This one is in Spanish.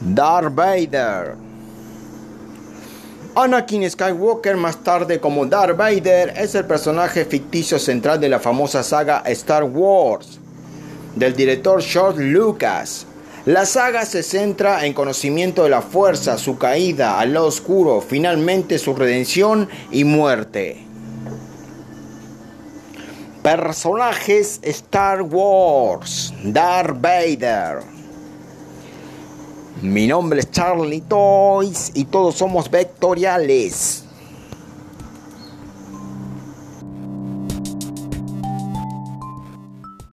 Darth Vader. Anakin Skywalker, más tarde como Darth Vader, es el personaje ficticio central de la famosa saga Star Wars, del director George Lucas. La saga se centra en conocimiento de la fuerza, su caída al lado oscuro, finalmente su redención y muerte. Personajes Star Wars, Darth Vader. Mi nombre es Charlie Toys y todos somos vectoriales.